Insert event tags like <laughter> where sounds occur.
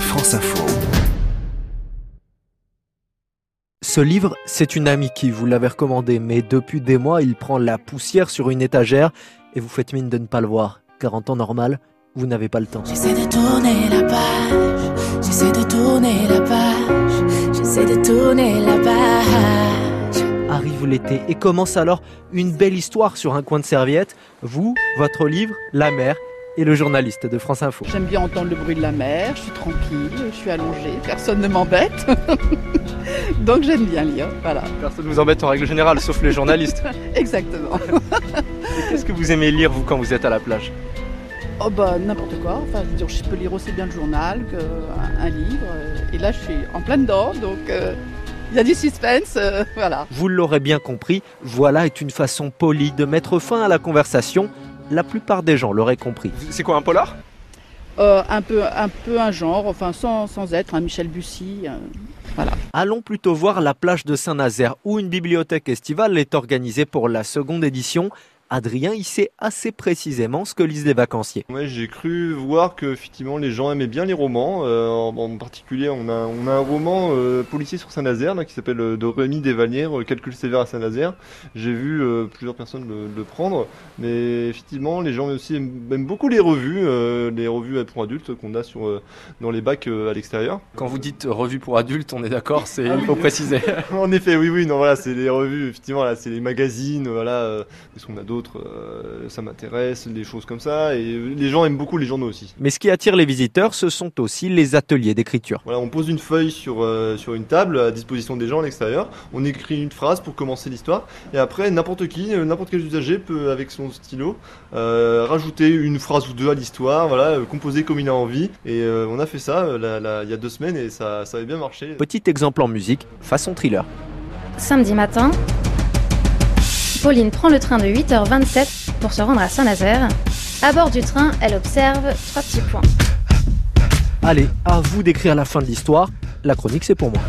France Info. Ce livre, c'est une amie qui vous l'avait recommandé, mais depuis des mois, il prend la poussière sur une étagère et vous faites mine de ne pas le voir, car en temps normal, vous n'avez pas le temps. J'essaie de tourner la page, j'essaie de tourner la page, j'essaie de tourner la page. Arrive l'été et commence alors une belle histoire sur un coin de serviette. Vous, votre livre, la mer et le journaliste de France Info. J'aime bien entendre le bruit de la mer, je suis tranquille, je suis allongée, personne ne m'embête. <laughs> Donc j'aime bien lire, voilà. Personne ne vous embête en règle générale, sauf les journalistes. <laughs> Exactement. <laughs> Qu'est-ce que vous aimez lire, vous, quand vous êtes à la plage? Oh bah n'importe quoi, enfin je veux dire, je peux lire aussi bien le journal qu'un un livre. Et là je suis en plein dedans, donc euh, il y a du suspense, euh, voilà. Vous l'aurez bien compris, voilà est une façon polie de mettre fin à la conversation. La plupart des gens l'auraient compris. C'est quoi un polar? Euh, un, peu, un peu un genre, enfin sans, sans être un Michel Bussy. euh, voilà. Allons plutôt voir la plage de Saint-Nazaire où une bibliothèque estivale est organisée pour la seconde édition. Adrien y sait assez précisément ce que lisent les vacanciers. Ouais, j'ai cru voir que effectivement les gens aimaient bien les romans. Euh, en, en particulier, on a, on a un roman euh, policier sur Saint-Nazaire là, qui s'appelle euh, de Rémi Desvalières, euh, Calcul sévère à Saint-Nazaire. J'ai vu euh, plusieurs personnes le, le prendre, mais effectivement, les gens aussi aiment, aiment beaucoup les revues, euh, les revues pour adultes qu'on a sur euh, dans les bacs euh, à l'extérieur. Quand vous dites revue pour adultes, on est d'accord, c'est il faut préciser. <laughs> en effet, oui, oui, non, voilà, c'est les revues, effectivement, là, c'est les magazines, voilà, euh, parce qu'on a d'autres, euh, ça m'intéresse, des choses comme ça, et les gens aiment beaucoup les journaux aussi. Mais ce qui attire les visiteurs, ce sont aussi les ateliers d'écriture. Voilà, on pose une feuille sur, euh, sur une table à disposition des gens à l'extérieur, on écrit une phrase pour commencer l'histoire, et après, n'importe qui, euh, n'importe quel usager peut, avec son stylo, euh, rajouter une phrase ou deux à l'histoire, voilà, composer comme il a envie, et euh, on a fait ça il y a deux semaines, et ça, ça avait bien marché. Petit exemple en musique, façon thriller. Samedi matin, Pauline prend le train de 8h27 pour se rendre à Saint-Nazaire. À bord du train, elle observe trois petits points. Allez, à vous d'écrire la fin de l'histoire. La chronique, c'est pour moi.